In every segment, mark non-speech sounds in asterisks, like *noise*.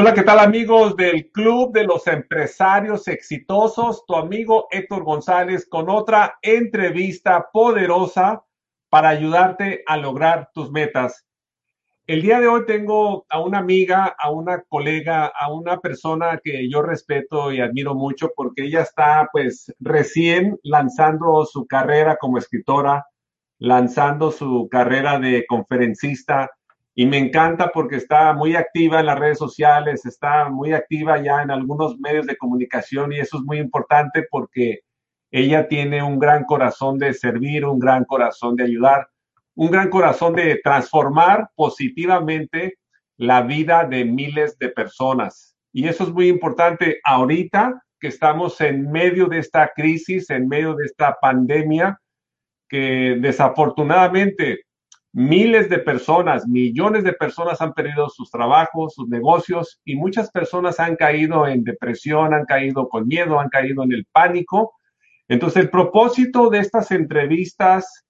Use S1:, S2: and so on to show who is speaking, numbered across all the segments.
S1: Hola, ¿qué tal amigos del Club de los Empresarios Exitosos? Tu amigo Héctor González con otra entrevista poderosa para ayudarte a lograr tus metas. El día de hoy tengo a una amiga, a una colega, a una persona que yo respeto y admiro mucho porque ella está pues recién lanzando su carrera como escritora, lanzando su carrera de conferencista, y me encanta porque está muy activa en las redes sociales, está muy activa ya en algunos medios de comunicación y eso es muy importante porque ella tiene un gran corazón de servir, un gran corazón de ayudar, un gran corazón de transformar positivamente la vida de miles de personas. Y eso es muy importante ahorita que estamos en medio de esta crisis, en medio de esta pandemia, que desafortunadamente Miles de personas, millones de personas han perdido sus trabajos, sus negocios y muchas personas han caído en depresión, han caído con miedo, han caído en el pánico. Entonces, el propósito de estas entrevistas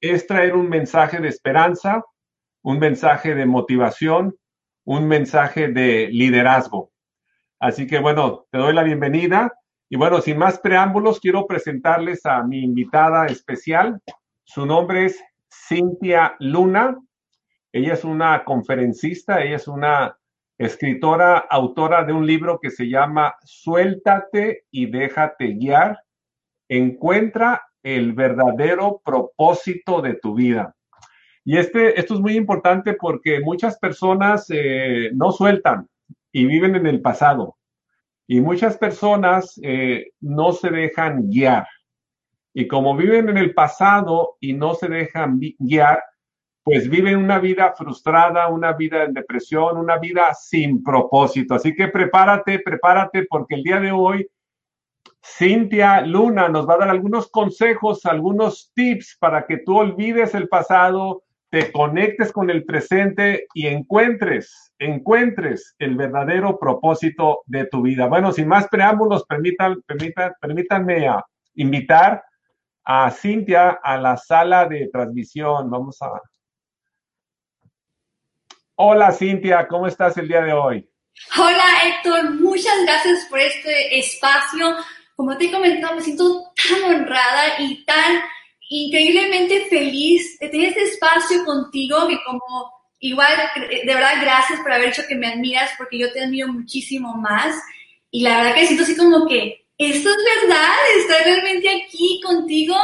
S1: es traer un mensaje de esperanza, un mensaje de motivación, un mensaje de liderazgo. Así que bueno, te doy la bienvenida. Y bueno, sin más preámbulos, quiero presentarles a mi invitada especial. Su nombre es Cintia Luna. Ella es una conferencista, ella es una escritora, autora de un libro que se llama Suéltate y déjate guiar. Encuentra el verdadero propósito de tu vida. Y este, esto es muy importante porque muchas personas eh, no sueltan y viven en el pasado. Y muchas personas eh, no se dejan guiar. Y como viven en el pasado y no se dejan guiar, pues viven una vida frustrada, una vida en depresión, una vida sin propósito. Así que prepárate, prepárate, porque el día de hoy Cintia Luna nos va a dar algunos consejos, algunos tips para que tú olvides el pasado, te conectes con el presente y encuentres, encuentres el verdadero propósito de tu vida. Bueno, sin más preámbulos, permítanme a invitar a Cintia a la sala de transmisión. Vamos a. Hola Cintia, ¿cómo estás el día de hoy?
S2: Hola Héctor, muchas gracias por este espacio. Como te he comentado, me siento tan honrada y tan increíblemente feliz de tener este espacio contigo que como igual, de verdad, gracias por haber hecho que me admiras porque yo te admiro muchísimo más y la verdad que siento así como que esto es verdad, estar realmente aquí contigo.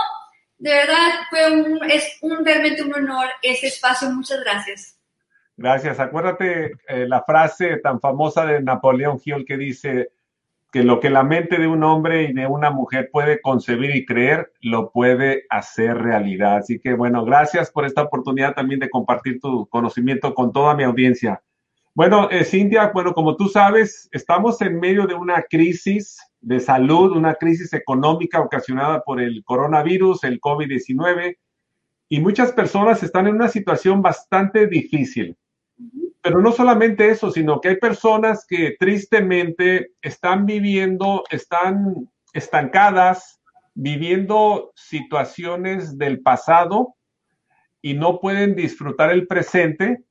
S2: De verdad, fue un, es un, realmente un honor ese espacio. Muchas gracias.
S1: Gracias. Acuérdate eh, la frase tan famosa de Napoleón Hill que dice que lo que la mente de un hombre y de una mujer puede concebir y creer, lo puede hacer realidad. Así que bueno, gracias por esta oportunidad también de compartir tu conocimiento con toda mi audiencia. Bueno, eh, bueno, como tú sabes, estamos en medio de una crisis de salud, una crisis económica ocasionada por el coronavirus, el COVID-19, y muchas personas están en una situación bastante difícil. Pero no solamente eso, sino que hay personas que tristemente están viviendo, están estancadas, viviendo situaciones del pasado y no pueden disfrutar el presente.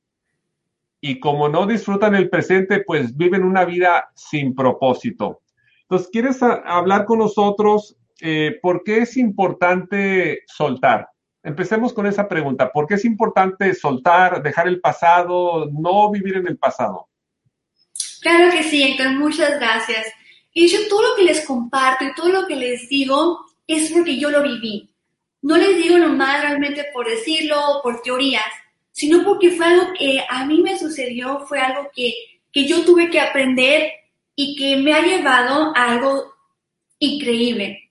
S1: Y como no disfrutan el presente, pues viven una vida sin propósito. Entonces, ¿quieres hablar con nosotros eh, por qué es importante soltar? Empecemos con esa pregunta. ¿Por qué es importante soltar, dejar el pasado, no vivir en el pasado?
S2: Claro que sí, Héctor, muchas gracias. Y yo todo lo que les comparto y todo lo que les digo es porque yo lo viví. No les digo nomás realmente por decirlo o por teorías, sino porque fue algo que a mí me sucedió, fue algo que, que yo tuve que aprender y que me ha llevado a algo increíble.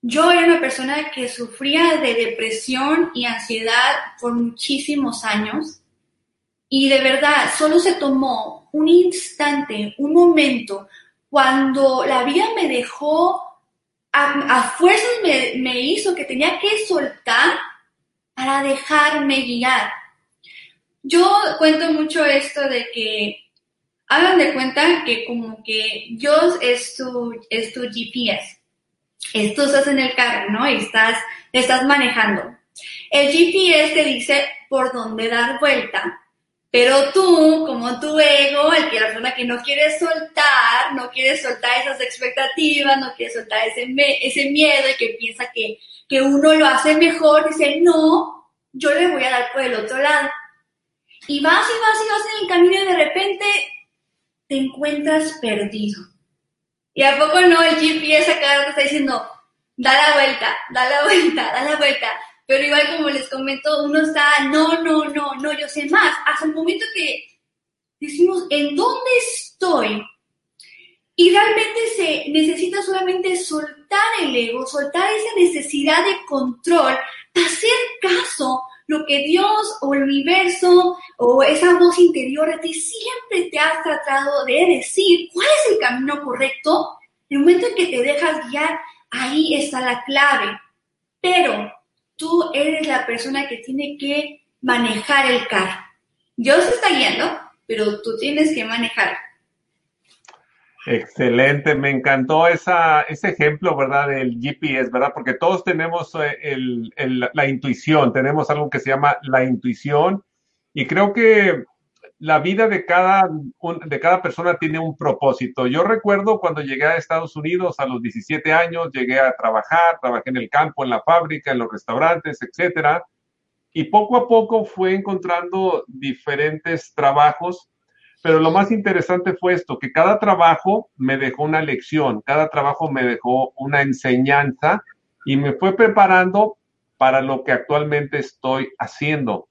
S2: Yo era una persona que sufría de depresión y ansiedad por muchísimos años Y de verdad, solo se tomó un instante, un momento, cuando la vida me dejó, a, fuerzas me, me hizo que tenía que soltar para dejarme guiar. Yo cuento mucho esto de que hagan de cuenta que como que Dios es tu, es tu GPS. Estás en el carro, ¿no? Y estás, estás manejando. El GPS te dice por dónde dar vuelta. Pero tú, como tu ego, el que la persona que no quiere soltar, no quiere soltar esas expectativas, no quiere soltar ese, ese miedo y que piensa que, que uno lo hace mejor, dice, no, yo le voy a dar por el otro lado. Y vas y vas y vas en el camino y de repente te encuentras perdido. Y a poco no, el GPS acá te está diciendo, da la vuelta, da la *laughs* vuelta, da la vuelta. Pero igual como les comento, uno está, no, no, no, no, yo sé más. Hasta el momento que decimos, ¿en dónde estoy? Y realmente se necesita solamente soltar el ego, soltar esa necesidad de control, hacer caso lo que Dios o el universo o esa voz interior de ti siempre te ha tratado de decir cuál es el camino correcto, en el momento en que te dejas guiar, ahí está la clave. Pero tú eres la persona que tiene que manejar el carro. Dios está guiando, pero tú tienes que manejar.
S1: Excelente, me encantó esa, ese ejemplo, ¿verdad? Del GPS, ¿verdad? Porque todos tenemos eh, la intuición, tenemos algo que se llama la intuición y creo que la vida de cada, de cada persona tiene un propósito. Yo recuerdo cuando llegué a Estados Unidos a los 17 años, llegué a trabajar, trabajé en el campo, en la fábrica, en los restaurantes, etcétera, y poco a poco fue encontrando diferentes trabajos pero lo más interesante fue esto, que cada trabajo me dejó una lección, cada trabajo me dejó una enseñanza y me fue preparando para lo que actualmente estoy haciendo.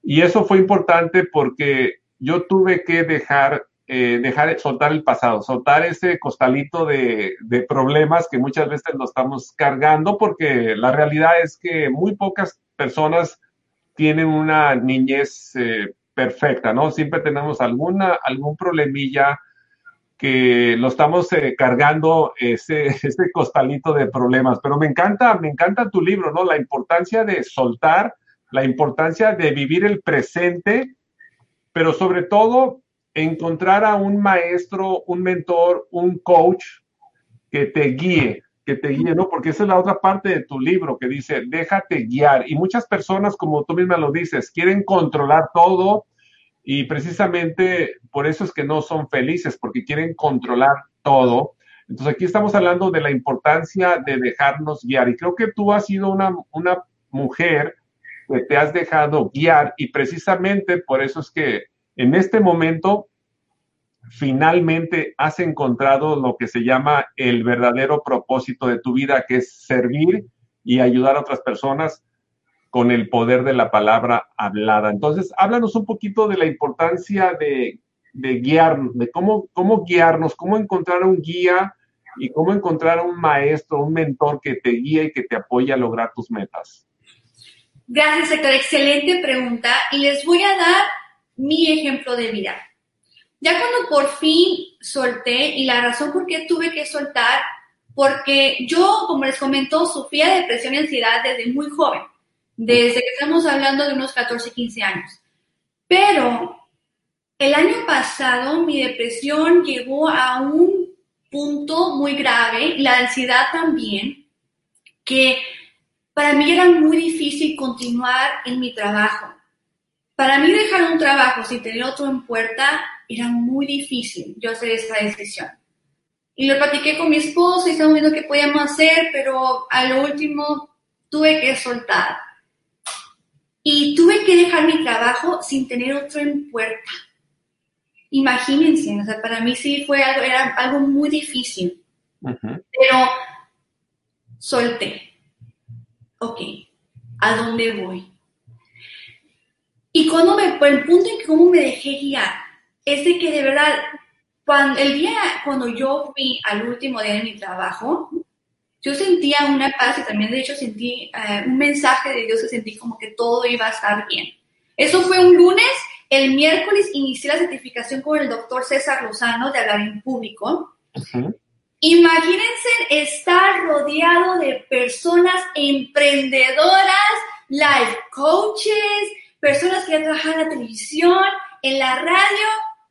S1: Y eso fue importante porque yo tuve que dejar, eh, dejar soltar el pasado, soltar ese costalito de, problemas que muchas veces nos estamos cargando porque la realidad es que muy pocas personas tienen una niñez eh, perfecta, ¿no? Siempre tenemos alguna, algún problemilla que lo estamos eh, cargando ese, *laughs* ese costalito de problemas. Pero me encanta, me encanta tu libro, ¿no? La importancia de soltar, la importancia de vivir el presente, pero sobre todo encontrar a un maestro, un mentor, un coach que te guíe, que te guíe, ¿no? Porque esa es la otra parte de tu libro que dice, déjate guiar. Y muchas personas, como tú misma lo dices, quieren controlar todo, y precisamente por eso es que no son felices, porque quieren controlar todo. Entonces aquí estamos hablando de la importancia de dejarnos guiar. Y creo que tú has sido una, una mujer que te has dejado guiar y precisamente por eso es que en este momento finalmente has encontrado lo que se llama el verdadero propósito de tu vida, que es servir y ayudar a otras personas con el poder de la palabra hablada. Entonces, háblanos un poquito de la importancia de, guiarnos, de cómo, cómo guiarnos, cómo encontrar un guía y cómo encontrar un maestro, un mentor que te guíe y que te apoye a lograr tus metas.
S2: Gracias, Héctor. Excelente pregunta. Y les voy a dar mi ejemplo de vida. Ya cuando por fin solté, y la razón por qué tuve que soltar, porque yo, como les comentó, sufría de depresión y ansiedad desde muy joven desde que estamos hablando de unos 14, 15 años. Pero el año pasado mi depresión llegó a un punto muy grave, la ansiedad también, que para mí era muy difícil continuar en mi trabajo. Para mí dejar un trabajo sin tener otro en puerta era muy difícil yo hacer esa decisión. Y lo platiqué con mi esposo y estamos viendo qué podíamos hacer, pero a lo último tuve que soltar. Y tuve que dejar mi trabajo sin tener otro en puerta. Imagínense, o sea, para mí sí fue algo, era algo muy difícil. Pero solté. Ok, ¿a dónde voy? Y cuando me, el punto en que cómo me dejé guiar, es de que de verdad, cuando, el día cuando yo fui al último día de mi trabajo, yo sentía una paz y también de hecho sentí eh, un mensaje de Dios y sentí como que todo iba a estar bien. Eso fue un lunes el miércoles inicié la certificación con el doctor César Lozano de hablar en público. Imagínense estar rodeado de personas emprendedoras, life coaches, personas que ya trabajan en la televisión, en la radio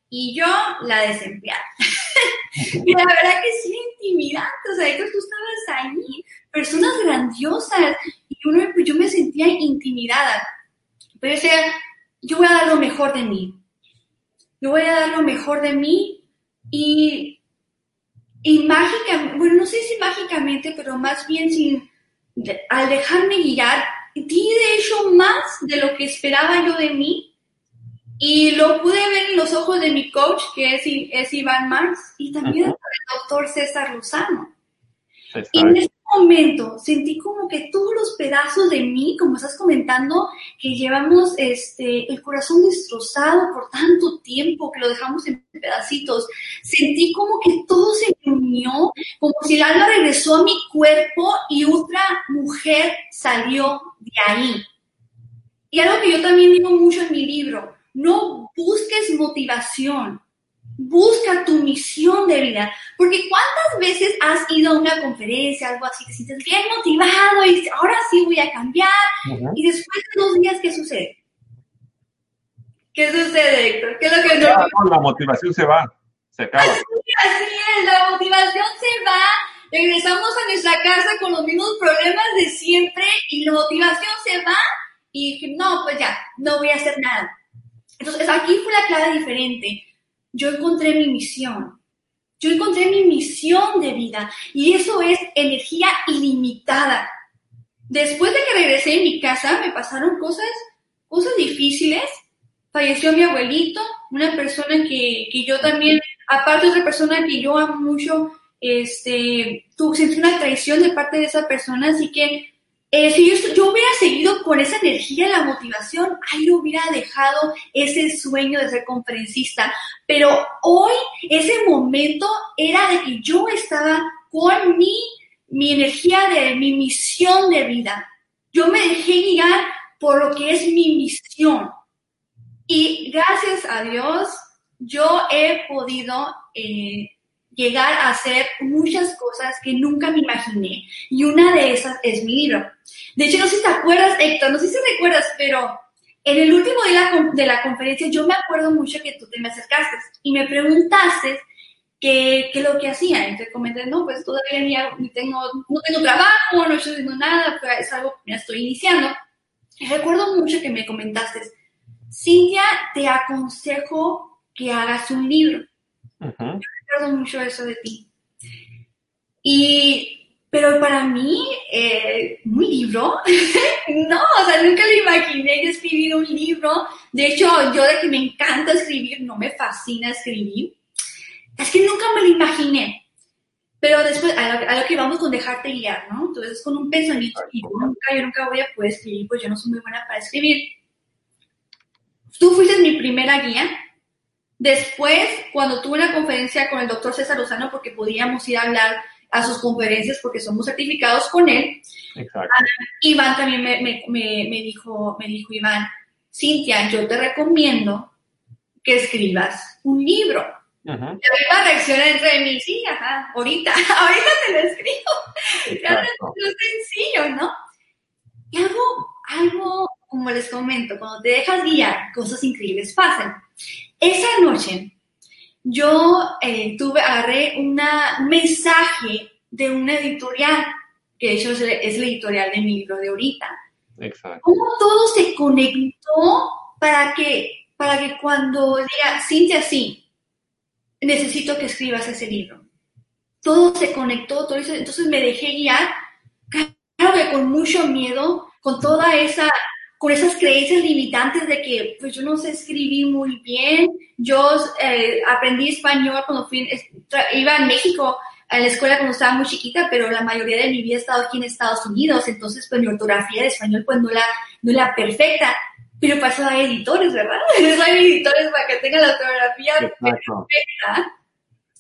S2: y yo, la desempleada. *laughs* y la verdad que sí, intimidante, o sea, tú estabas ahí, personas grandiosas, y uno, pues, yo me sentía intimidada. Pero yo decía, yo voy a dar lo mejor de mí. Yo voy a dar lo mejor de mí y, y mágicamente, bueno, no sé si mágicamente, pero más bien sin, al dejarme guiar, di de hecho más de lo que esperaba yo de mí y lo pude ver en los ojos de mi coach, que es, es Iván Marx, y también el doctor César Lozano. Y en ese momento sentí como que todos los pedazos de mí, como estás comentando, que llevamos este, el corazón destrozado por tanto tiempo, que lo dejamos en pedacitos, sentí como que todo se unió, como si el alma regresó a mi cuerpo y otra mujer salió de ahí. Y algo que yo también digo mucho en mi libro, no busques motivación, busca tu misión de vida. Porque ¿cuántas veces has ido a una conferencia, algo así, te sientes bien motivado y ahora sí voy a cambiar? Y después de dos días, ¿qué sucede? ¿Qué sucede, Héctor? ¿Qué es lo que
S1: no? La motivación se va, se acaba.
S2: Así, así es, la motivación se va, regresamos a nuestra casa con los mismos problemas de siempre y la motivación se va y no, pues ya, no voy a hacer nada. Entonces, aquí fue la clave diferente. Yo encontré mi misión. Yo encontré mi misión de vida y eso es energía ilimitada. Después de que regresé a mi casa, me pasaron cosas, cosas difíciles. Falleció mi abuelito, una persona que, que yo también, aparte de otra persona que yo amo mucho, este, tuve, sentí una traición de parte de esa persona, así que eh, si yo, hubiera seguido con esa energía, la motivación, ahí hubiera dejado ese sueño de ser conferencista. Pero hoy, ese momento era de que yo estaba con mi, mi energía de mi misión de vida. Yo me dejé guiar por lo que es mi misión. Y gracias a Dios, yo he podido eh, llegar a hacer muchas cosas que nunca me imaginé. Y una de esas es mi libro. De hecho, no sé si te acuerdas, Héctor, no sé si recuerdas, pero en el último día de la conferencia yo me acuerdo mucho que tú te me acercaste y me preguntaste qué, qué lo que hacía. Y te comenté, no, pues todavía ni, tengo, no tengo trabajo, no estoy haciendo nada, es algo que estoy iniciando. Y recuerdo mucho que me comentaste, Cintia, te aconsejo que hagas un libro recuerdo mucho eso de ti. Y, pero para mí, eh, un libro, *laughs* no, o sea, nunca lo imaginé escribir un libro. De hecho, yo de que me encanta escribir, no me fascina escribir. Es que nunca me lo imaginé. Pero después, a lo, que vamos con dejarte guiar, ¿no? Entonces, con un pensamiento, y yo nunca, yo nunca voy a poder escribir, pues yo no soy muy buena para escribir. Tú fuiste mi primera guía, Después, cuando tuve una conferencia con el doctor César Lozano, porque podíamos ir a hablar a sus conferencias porque somos certificados con él, Exacto. Iván también me, me, me, dijo, me dijo, Iván, Cintia, yo te recomiendo que escribas un libro. Uh -huh. Y la reacción entre mí, sí, ajá, ahorita, *laughs* ahorita te lo escribo. es sencillo, ¿no? Y algo, algo, como les comento, cuando te dejas guiar, cosas increíbles pasan. Esa noche yo eh, tuve, agarré una, un mensaje de una editorial, que de hecho es, la editorial de mi libro de ahorita. Exacto. Cómo todo se conectó para que, para que cuando diga, Cintia, sí, necesito que escribas ese libro. Todo se conectó, todo eso, entonces me dejé guiar, claro que con mucho miedo, con toda esa con esas creencias limitantes de que pues yo no sé escribir muy bien. Yo eh, aprendí español cuando fui, iba a México a la escuela cuando estaba muy chiquita, pero la mayoría de mi vida he estado aquí en Estados Unidos, entonces pues mi ortografía de español pues no la, no la perfecta. Pero para eso hay editores, ¿verdad? *laughs* Eso hay editores para que tengan la ortografía perfecta.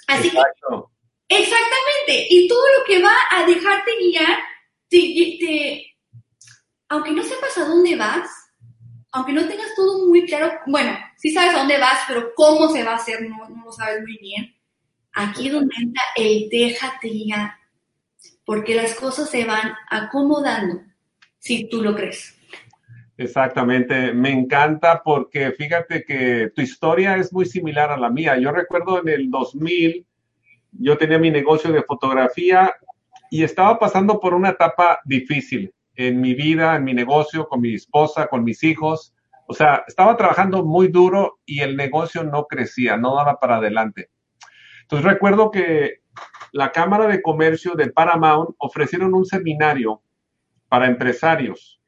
S2: Así que, exactamente. Y todo lo que va a dejarte guiar te, te, aunque no sepas a dónde vas, aunque no tengas todo muy claro, bueno, sí sabes a dónde vas, pero cómo se va a hacer no, lo sabes muy bien. Aquí es donde entra el déjate porque las cosas se van acomodando si tú lo crees.
S1: Exactamente, me encanta porque fíjate que tu historia es muy similar a la mía. Yo recuerdo en el 2000, yo tenía mi negocio de fotografía y estaba pasando por una etapa difícil en mi vida, en mi negocio, con mi esposa, con mis hijos. O sea, estaba trabajando muy duro y el negocio no crecía, no daba para adelante. Entonces recuerdo que la Cámara de Comercio de Paramount ofrecieron un seminario para empresarios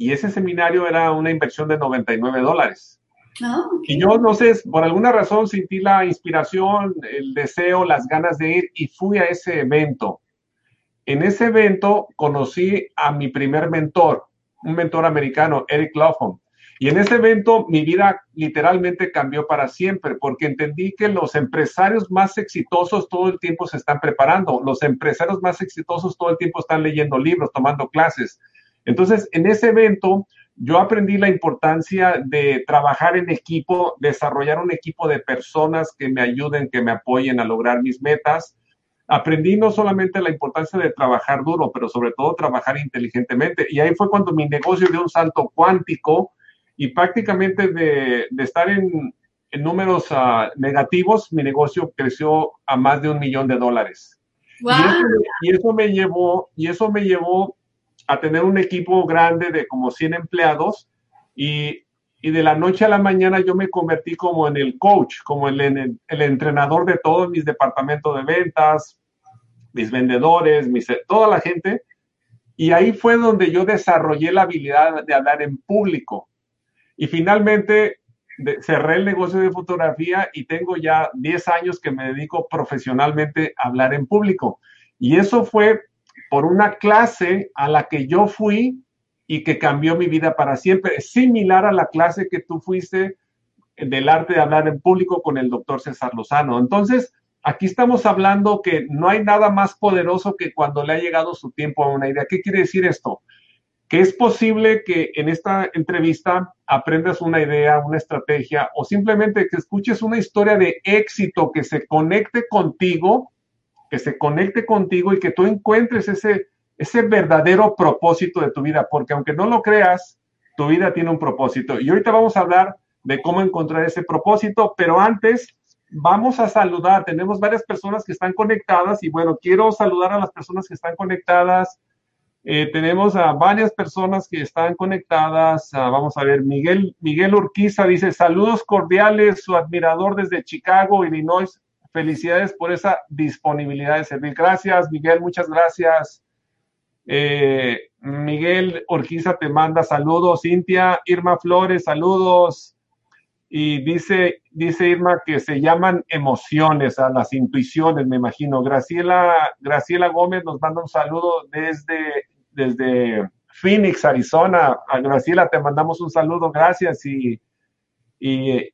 S1: y ese seminario era una inversión de 99 dólares. Ah, y yo, no sé, por alguna razón sentí la inspiración, el deseo, las ganas de ir y fui a ese evento. En ese evento conocí a mi primer mentor, un mentor americano, Eric Laughlin. Y en ese evento mi vida literalmente cambió para siempre, porque entendí que los empresarios más exitosos todo el tiempo se están preparando, los empresarios más exitosos todo el tiempo están leyendo libros, tomando clases, entonces, en ese evento, yo aprendí la importancia de trabajar en equipo, desarrollar un equipo de personas que me ayuden, que me apoyen a lograr mis metas. Aprendí no solamente la importancia de trabajar duro, pero sobre todo trabajar inteligentemente. Y ahí fue cuando mi negocio dio un salto cuántico y prácticamente de, estar en, números ah, negativos, mi negocio creció a más de un millón de dólares. Y, eso, me llevó, y eso me llevó a tener un equipo grande de como 100 empleados y, y, de la noche a la mañana yo me convertí como en el coach, como el, el, entrenador de todos mis departamentos de ventas, mis vendedores, toda la gente. Y ahí fue donde yo desarrollé la habilidad de hablar en público. Y finalmente cerré el negocio de fotografía y tengo ya 10 años que me dedico profesionalmente a hablar en público. Y eso fue por una clase a la que yo fui y que cambió mi vida para siempre, similar a la clase que tú fuiste del arte de hablar en público con el doctor César Lozano. Entonces, aquí estamos hablando que no hay nada más poderoso que cuando le ha llegado su tiempo a una idea. ¿Qué quiere decir esto? Que es posible que en esta entrevista aprendas una idea, una estrategia o simplemente que escuches una historia de éxito que se conecte contigo que se conecte contigo y que tú encuentres ese, ese verdadero propósito de tu vida, porque aunque no lo creas, tu vida tiene un propósito. Y ahorita vamos a hablar de cómo encontrar ese propósito, pero antes vamos a saludar. Tenemos varias personas que están conectadas y bueno, quiero saludar a las personas que están conectadas. Eh, tenemos a varias personas que están conectadas. Ah, vamos a ver, Miguel, Miguel Urquiza dice saludos cordiales, su admirador desde Chicago, Illinois, Felicidades por esa disponibilidad de servir. Gracias, Miguel, muchas gracias. Eh, Miguel Orquiza te manda saludos. Cintia, Irma Flores, saludos. Y dice, dice Irma que se llaman emociones, a las intuiciones, me imagino. Graciela, Graciela Gómez nos manda un saludo desde, desde Phoenix, Arizona. A Graciela te mandamos un saludo, gracias. Y, y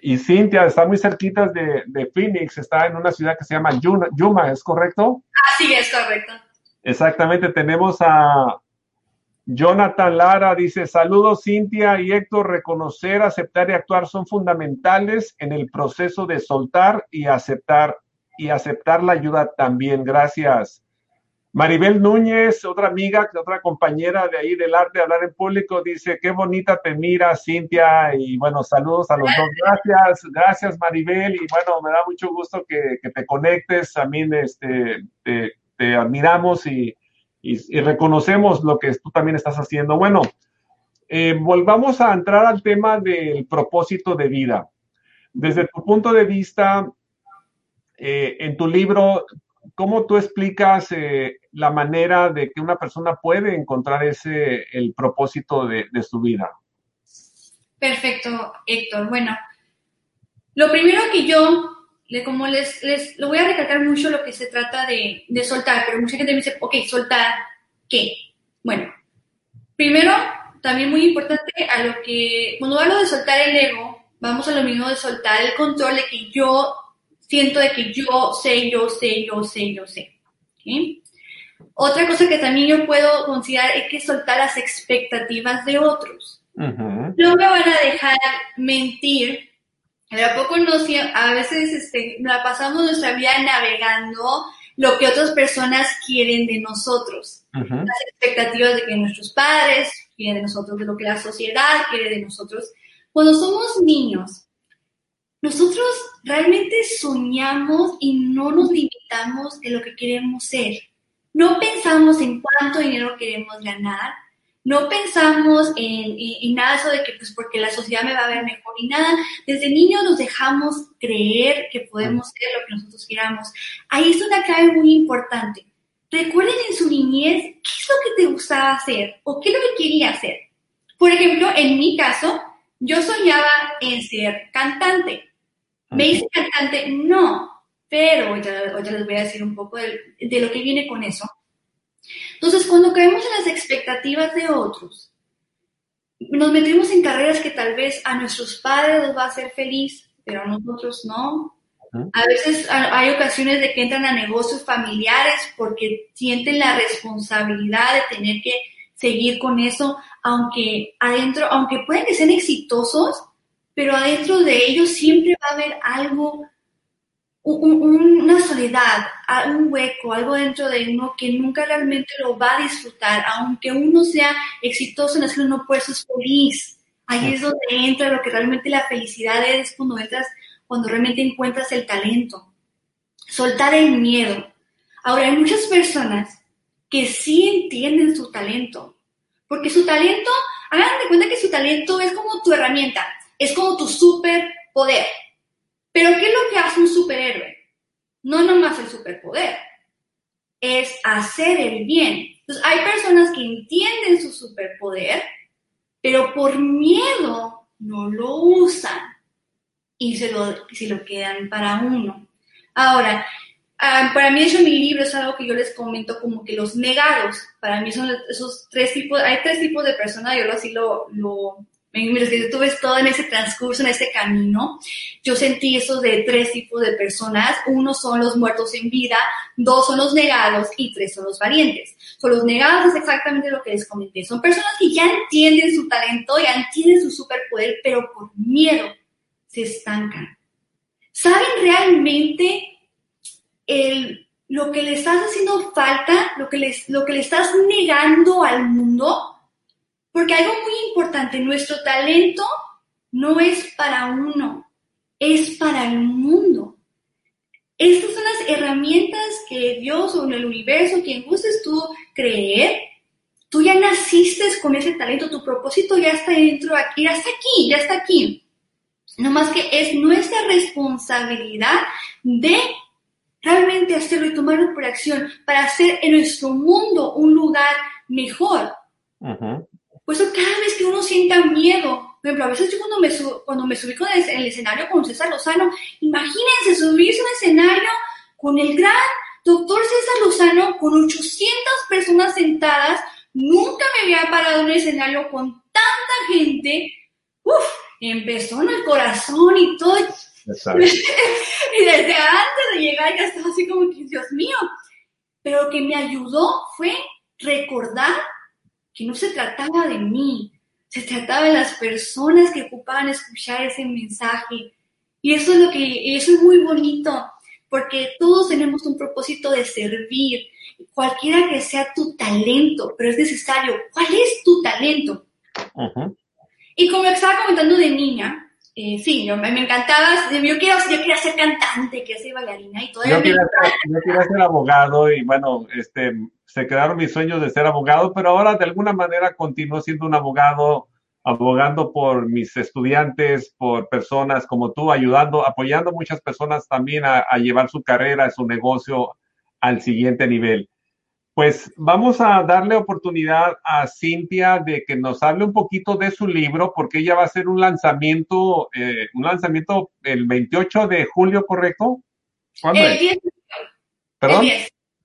S1: y Cintia está muy cerquita de, de, Phoenix, está en una ciudad que se llama Yuma, ¿es correcto?
S2: sí, es correcto.
S1: Exactamente, tenemos a Jonathan Lara, dice, saludos Cintia y Héctor, reconocer, aceptar y actuar son fundamentales en el proceso de soltar y aceptar, y aceptar la ayuda también. Gracias. Maribel Núñez, otra amiga, otra compañera de ahí del arte de hablar en público, dice, qué bonita te mira, Cintia, y bueno, saludos a los dos. Gracias, gracias Maribel, y bueno, me da mucho gusto que, te conectes, también este, te, admiramos y, reconocemos lo que tú también estás haciendo. Bueno, eh, volvamos a entrar al tema del propósito de vida. Desde tu punto de vista, eh, en tu libro ¿cómo tú explicas eh, la manera de que una persona puede encontrar ese, el propósito de, su vida?
S2: Perfecto, Héctor. Bueno, lo primero que yo, como les, les, lo voy a recalcar mucho lo que se trata de, de soltar, pero mucha gente me dice, ok, soltar, ¿qué? Bueno, primero, también muy importante a lo que, cuando hablo de soltar el ego, vamos a lo mismo de soltar el control de que yo siento de que yo sé, yo sé, yo sé, yo sé. Otra cosa que también yo puedo considerar es que soltar las expectativas de otros. no me van a dejar mentir. A poco no, a veces este, la pasamos nuestra vida navegando lo que otras personas quieren de nosotros. Las expectativas de que nuestros padres quieren de nosotros, de lo que la sociedad quiere de nosotros. Cuando somos niños, nosotros realmente soñamos y no nos limitamos en lo que queremos ser. No pensamos en cuánto dinero queremos ganar, no pensamos en, nada eso de que pues porque la sociedad me va a ver mejor y nada. Desde niños nos dejamos creer que podemos ser lo que nosotros queramos. Ahí es una clave muy importante. Recuerden en su niñez qué es lo que te gustaba hacer o qué es lo que quería hacer. Por ejemplo, en mi caso, yo soñaba en ser cantante. ¿Me hice cantante? No, pero ya, les voy a decir un poco de, de lo que viene con eso. Entonces, cuando caemos en las expectativas de otros, nos metemos en carreras que tal vez a nuestros padres los va a hacer feliz, pero a nosotros no. A veces hay ocasiones de que entran a negocios familiares porque sienten la responsabilidad de tener que seguir con eso, aunque adentro, aunque pueden que sean exitosos, pero adentro de ellos siempre va a haber algo una soledad, un hueco, algo dentro de uno que nunca realmente lo va a disfrutar, aunque uno sea exitoso en hacerlo, no puede ser feliz. Ahí es donde entra lo que realmente la felicidad es cuando entras, cuando realmente encuentras el talento. Soltar el miedo. Ahora, hay muchas personas que sí entienden su talento, porque su talento, hagan de cuenta que su talento es como tu herramienta, es como tu superpoder. Pero ¿qué es lo que hace un superhéroe? No nomás el superpoder, es hacer el bien. Entonces, hay personas que entienden su superpoder, pero por miedo no lo usan y se lo, se lo quedan para uno. Ahora, ah, para mí, eso mi libro es algo que yo les comento como que los negados. Para mí son esos tres tipos, hay tres tipos de personas, yo así lo, lo, mientras que tú ves todo en ese transcurso, en ese camino, yo sentí eso de tres tipos de personas. Uno son los muertos en vida, dos son los negados y tres son los valientes. Son los negados es exactamente lo que les comenté. Son personas que ya entienden su talento, ya entienden su superpoder, pero por miedo se estancan. ¿Saben realmente el, lo que les estás haciendo falta, lo que, les, lo que le estás negando al mundo? Porque algo muy importante, nuestro talento no es para uno, es para el mundo. Estas son las herramientas que Dios o el universo, quien gustes tú creer, tú ya naciste con ese talento, tu propósito ya está dentro aquí, ya está aquí, ya está aquí. No más que es nuestra responsabilidad de realmente hacerlo y tomarlo por acción para hacer en nuestro mundo un lugar mejor. Por eso cada vez que uno sienta miedo, por ejemplo, a veces yo cuando me, cuando me subí con el, en el escenario con César Lozano, imagínense subirse a un escenario con el gran doctor César Lozano, con 800 personas sentadas, nunca me había parado en un escenario con tanta gente, uff, empezó en el corazón y todo. *laughs* y desde antes de llegar ya estaba así como que, Dios mío. Pero lo que me ayudó fue recordar que no se trataba de mí, se trataba de las personas que ocupaban escuchar ese mensaje. Y eso es lo que, eso es muy bonito, porque todos tenemos un propósito de servir, cualquiera que sea tu talento, pero es necesario, ¿cuál es tu talento? Y como estaba comentando de niña, eh, sí, yo, me, encantaba, yo, quiero, yo quería ser cantante, quería ser bailarina y todo.
S1: Yo quería, ser, yo quería ser abogado y bueno, este, se quedaron mis sueños de ser abogado, pero ahora de alguna manera continúo siendo un abogado, abogando por mis estudiantes, por personas como tú, ayudando, apoyando a muchas personas también a, llevar su carrera, su negocio al siguiente nivel. Pues vamos a darle oportunidad a Cintia de que nos hable un poquito de su libro, porque ella va a hacer un lanzamiento, eh, un lanzamiento el 28 de julio, ¿correcto?
S2: ¿Cuándo el 10.
S1: ¿Perdón?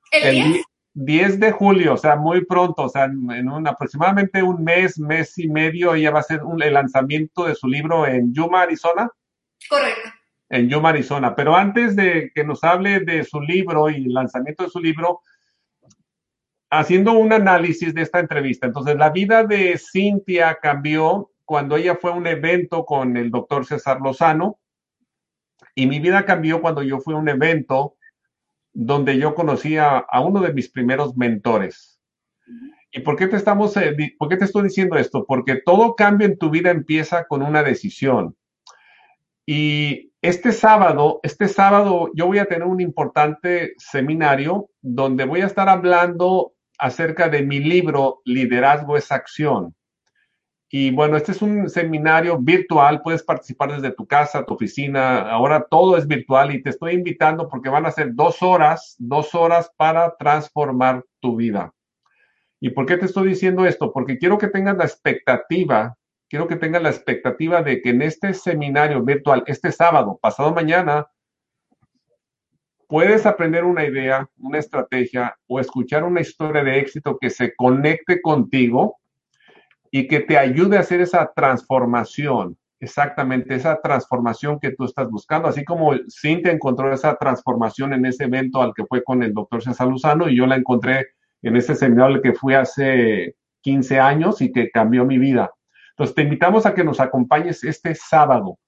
S1: El 10. 10 de julio, o sea, muy pronto, o sea, en, un, aproximadamente un mes, mes y medio, ella va a hacer el lanzamiento de su libro en Yuma, Arizona.
S2: Correcto.
S1: En Yuma, Arizona. Pero antes de que nos hable de su libro y el lanzamiento de su libro, haciendo un análisis de esta entrevista. Entonces, la vida de Cintia cambió cuando ella fue a un evento con el doctor César Lozano y mi vida cambió cuando yo fui a un evento donde yo conocí a, uno de mis primeros mentores. ¿Y por qué te estamos, eh, por qué te estoy diciendo esto? Porque todo cambio en tu vida empieza con una decisión. Y este sábado, este sábado yo voy a tener un importante seminario donde voy a estar hablando acerca de mi libro Liderazgo es acción. Y bueno, este es un seminario virtual, puedes participar desde tu casa, tu oficina, ahora todo es virtual y te estoy invitando porque van a ser dos horas, dos horas para transformar tu vida. ¿Y por qué te estoy diciendo esto? Porque quiero que tengas la expectativa, quiero que tengas la expectativa de que en este seminario virtual, este sábado, pasado mañana, puedes aprender una idea, una estrategia o escuchar una historia de éxito que se conecte contigo y que te ayude a hacer esa transformación, exactamente esa transformación que tú estás buscando, así como Cintia encontró esa transformación en ese evento al que fue con el doctor César Luzano y yo la encontré en ese seminario al que fui hace 15 años y que cambió mi vida. Entonces, te invitamos a que nos acompañes este sábado.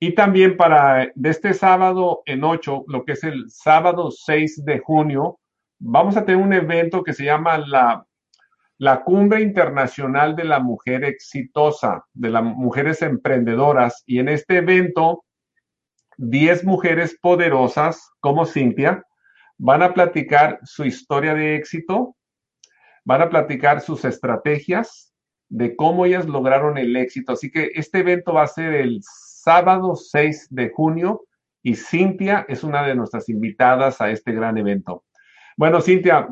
S1: Y también para este sábado en 8, lo que es el sábado 6 de junio, vamos a tener un evento que se llama la la Cumbre Internacional de la Mujer Exitosa, de las mujeres emprendedoras. Y en este evento, 10 mujeres poderosas como Cintia van a platicar su historia de éxito, van a platicar sus estrategias de cómo ellas lograron el éxito. Así que este evento va a ser el sábado 6 de junio y Cintia es una de nuestras invitadas a este gran evento. Bueno, Cintia,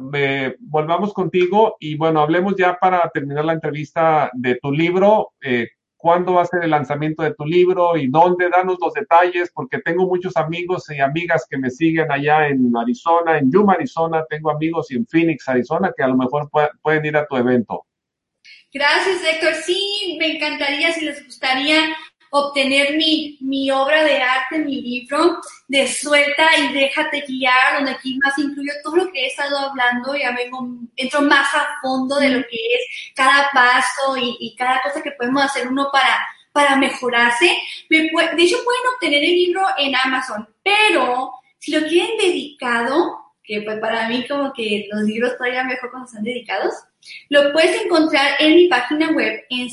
S1: volvamos contigo y bueno, hablemos ya para terminar la entrevista de tu libro. Eh, ¿Cuándo va a ser el lanzamiento de tu libro y dónde? Danos los detalles porque tengo muchos amigos y amigas que me siguen allá en Arizona, en Yuma, Arizona. Tengo amigos y en Phoenix, Arizona, que a lo mejor pueden ir a tu evento.
S2: Gracias, Héctor. Sí, me encantaría si les gustaría obtener mi, mi obra de arte, mi libro de Suelta y Déjate Guiar, donde aquí más incluyo todo lo que he estado hablando, ya vengo, entro más a fondo de lo que es cada paso y, y cada cosa que podemos hacer uno para, para mejorarse. de hecho, pueden obtener el libro en Amazon, pero si lo quieren dedicado, que pues para mí como que los libros todavía mejor cuando están dedicados, lo puedes encontrar en mi página web en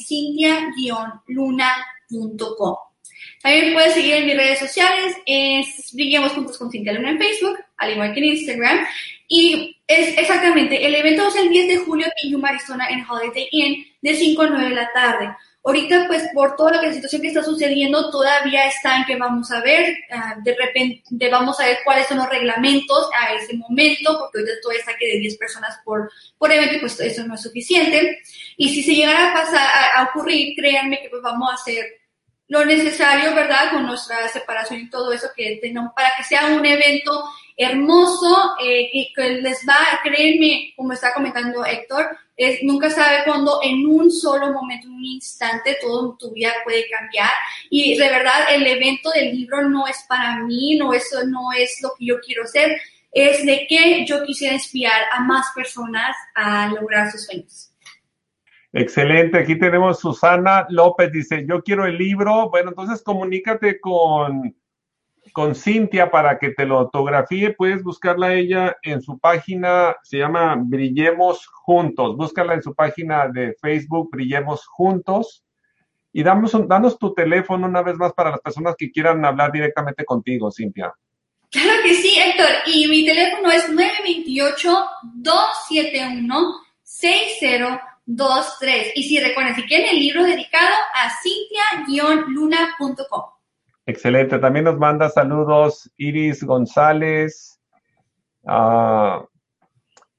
S2: también puedes seguir en mis redes sociales, es Brillemos Juntos con Cintia Luna en Facebook, al igual que en Instagram. Y es exactamente, el evento es el 10 de julio en Yuma, Arizona, en Holiday Inn, de 5 a 9 de la tarde. Ahorita, pues, por toda la situación que está sucediendo, todavía está en que vamos a ver, ah, de repente vamos a ver cuáles son los reglamentos a ese momento, porque ahorita todo está que de 10 personas por, por evento pues eso no es suficiente. Y si se llegara a pasar, a, ocurrir, créanme que pues vamos a hacer lo necesario, ¿verdad? Con nuestra separación y todo eso que tenemos para que sea un evento hermoso, eh, que, les va, créanme, como está comentando Héctor, es, nunca sabe cuándo en un solo momento, en un instante, todo tu vida puede cambiar. Y de verdad, el evento del libro no es para mí, no, eso no es lo que yo quiero hacer, es de que yo quisiera inspirar a más personas a lograr sus sueños.
S1: Excelente, aquí tenemos Susana López, dice, yo quiero el libro. Bueno, entonces comunícate con, con Cintia para que te lo autografíe. Puedes buscarla ella en su página, se llama Brillemos Juntos. Búscala en su página de Facebook, Brillemos Juntos. Y danos tu teléfono una vez más para las personas que quieran hablar directamente contigo, Cintia.
S2: Claro que sí, Héctor. Y mi teléfono es 928-271-60 2, 3. Y si recuerden, si quieren el libro dedicado a cintia-luna.com.
S1: Excelente. También nos manda saludos Iris González,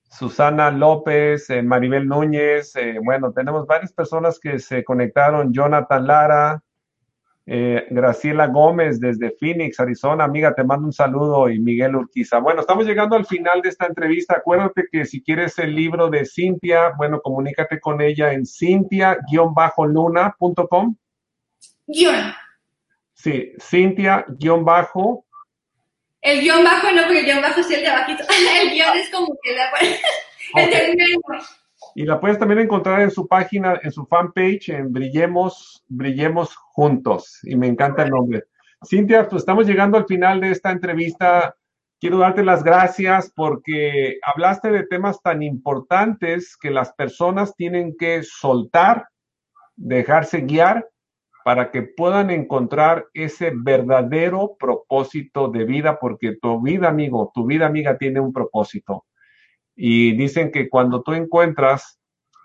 S1: Susana López, eh, Maribel Núñez. Eh, bueno, tenemos varias personas que se conectaron. Jonathan Lara, eh, Graciela Gómez desde Phoenix, Arizona, amiga, te mando un saludo y Miguel Urquiza. Bueno, estamos llegando al final de esta entrevista. Acuérdate que si quieres el libro de Cintia, bueno, comunícate con ella en cintia-luna.com.
S2: Guión.
S1: Sí, Cintia-bajo.
S2: El guion bajo no, porque el guion bajo es el de abajito. *laughs* el guion es como que la... *laughs* el
S1: Y la puedes también encontrar en su página, en su fanpage, en Brillemos, Brillemos Juntos. Y me encanta el nombre. Cintia, pues estamos llegando al final de esta entrevista. Quiero darte las gracias porque hablaste de temas tan importantes que las personas tienen que soltar, dejarse guiar para que puedan encontrar ese verdadero propósito de vida, porque tu vida, amigo, tu vida, amiga, tiene un propósito. Y dicen que cuando tú encuentras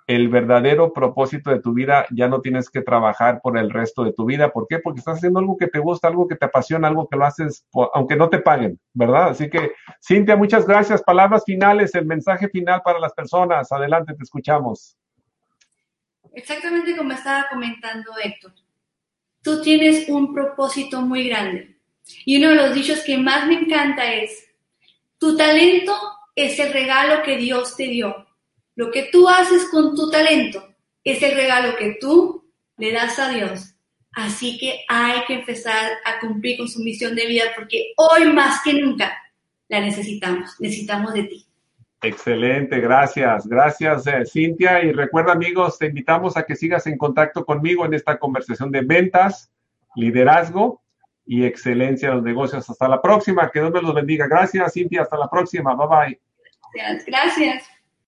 S1: el verdadero propósito de tu vida, ya no tienes que trabajar por el resto de tu vida. ¿Por qué? Porque estás haciendo algo que te gusta, algo que te apasiona, algo que lo haces aunque no te paguen, ¿verdad? Así que, Cintia, muchas gracias. Palabras finales, el mensaje final para las personas. Adelante, te escuchamos.
S2: Exactamente como estaba comentando Héctor. Tú tienes un propósito muy grande. Y uno de los dichos que más me encanta es, tu talento es el regalo que Dios te dio. Lo que tú haces con tu talento es el regalo que tú le das a Dios. Así que hay que empezar a cumplir con su misión de vida porque hoy más que nunca la necesitamos. Necesitamos de ti.
S1: Excelente, gracias. Gracias, eh, Cintia. Y recuerda, amigos, te invitamos a que sigas en contacto conmigo en esta conversación de ventas, liderazgo y excelencia en los negocios. Hasta la próxima. Que Dios me los bendiga. Gracias, Cintia. Hasta la próxima. Bye bye.
S2: Gracias. Gracias.